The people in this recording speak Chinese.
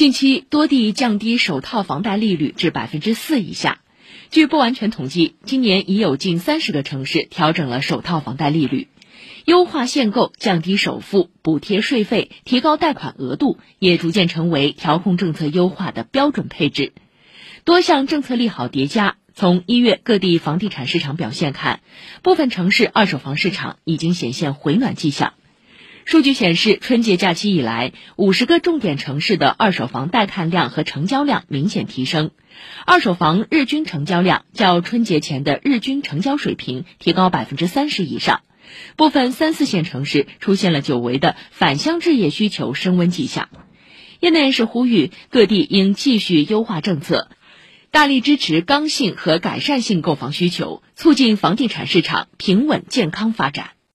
近期多地降低首套房贷利率至百分之四以下。据不完全统计，今年已有近三十个城市调整了首套房贷利率，优化限购、降低首付、补贴税费、提高贷款额度，也逐渐成为调控政策优化的标准配置。多项政策利好叠加，从一月各地房地产市场表现看，部分城市二手房市场已经显现回暖迹象。数据显示，春节假期以来，五十个重点城市的二手房带看量和成交量明显提升，二手房日均成交量较春节前的日均成交水平提高百分之三十以上。部分三四线城市出现了久违的返乡置业需求升温迹象。业内人士呼吁，各地应继续优化政策，大力支持刚性和改善性购房需求，促进房地产市场平稳健康发展。